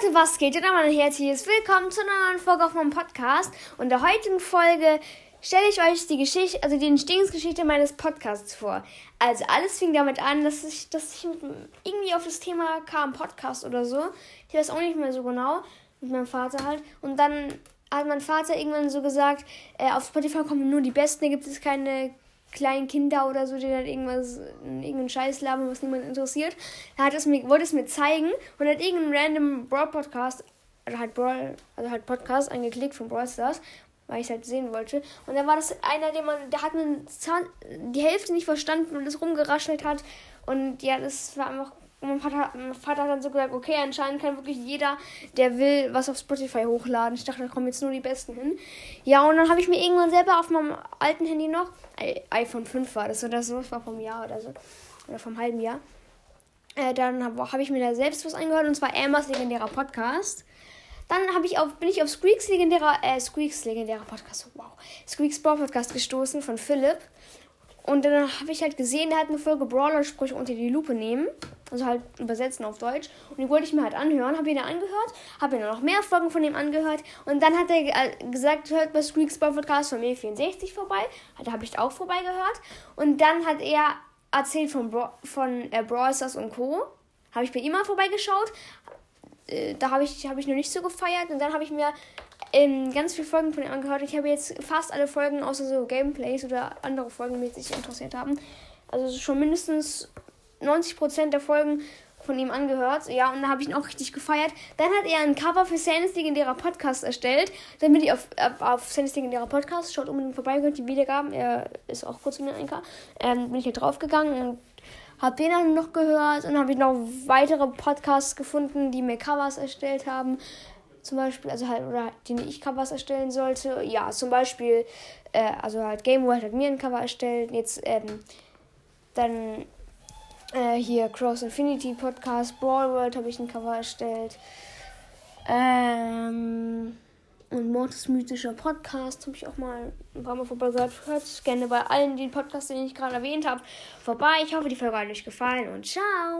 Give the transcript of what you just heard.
Leute, was geht? Und einmal ein herzliches Willkommen zu einer neuen Folge auf meinem Podcast. Und in der heutigen Folge stelle ich euch die Geschichte, also die Entstehungsgeschichte meines Podcasts vor. Also alles fing damit an, dass ich, dass ich irgendwie auf das Thema kam, Podcast oder so. Ich weiß auch nicht mehr so genau, mit meinem Vater halt. Und dann hat mein Vater irgendwann so gesagt, äh, auf Spotify kommen nur die Besten, da gibt es keine kleinen Kinder oder so, die dann irgendwas, irgendeinen Scheiß labern, was niemand interessiert. Er hat es mir, wollte es mir zeigen und hat irgendeinen random Brawl Podcast, also halt Brawl, also halt Podcast angeklickt von Brawl Stars, weil ich es halt sehen wollte. Und dann war das einer, der man, der hat einen Zahn, die Hälfte nicht verstanden und es rumgeraschelt hat. Und ja, das war einfach und mein Vater, mein Vater hat dann so gesagt, okay, anscheinend kann wirklich jeder, der will, was auf Spotify hochladen. Ich dachte, da kommen jetzt nur die Besten hin. Ja, und dann habe ich mir irgendwann selber auf meinem alten Handy noch, iPhone 5 war das oder so, das war vom Jahr oder so, oder vom halben Jahr. Äh, dann habe hab ich mir da selbst was angehört und zwar Ambers legendärer Podcast. Dann ich auf, bin ich auf Squeaks legendärer, äh, Squeaks legendärer Podcast, wow, Squeaks Brawl Podcast gestoßen von Philipp. Und dann habe ich halt gesehen, der hat eine Folge Brawler-Sprüche unter die Lupe nehmen. Also halt übersetzen auf Deutsch. Und die wollte ich mir halt anhören. Habe ihn dann angehört. Habe mir noch mehr Folgen von ihm angehört. Und dann hat er äh, gesagt, hört bei Squeaks Brawl Podcast von mir 64 vorbei. Da habe ich auch vorbei gehört. Und dann hat er erzählt von, Bra von äh, Brawl Stars und Co. Habe ich bei ihm mal vorbeigeschaut. Äh, da habe ich, hab ich noch nicht so gefeiert. Und dann habe ich mir ähm, ganz viele Folgen von ihm angehört. Ich habe jetzt fast alle Folgen, außer so Gameplays oder andere Folgen, die sich interessiert haben. Also schon mindestens 90% der Folgen von ihm angehört. Ja, und da habe ich ihn auch richtig gefeiert. Dann hat er ein Cover für Sandy's legendärer Podcast erstellt. Dann bin ich auf, auf, auf Sandy's legendärer Podcast. Schaut unbedingt vorbei, hört die Wiedergaben. Er ist auch kurz in den Einker. Ähm, bin ich hier draufgegangen und habe den dann noch gehört. Und habe ich noch weitere Podcasts gefunden, die mir Covers erstellt haben zum Beispiel, also halt, oder die ich Covers erstellen sollte. Ja, zum Beispiel, äh, also halt Game World hat mir ein Cover erstellt. Jetzt, ähm, dann äh, hier Cross Infinity Podcast, Brawl World habe ich ein Cover erstellt. Ähm, und Mortis mythischer Podcast habe ich auch mal ein paar Mal vorbei gehört. Hört gerne bei allen den Podcasts, den ich gerade erwähnt habe, vorbei. Ich hoffe, die Folge hat euch gefallen und ciao!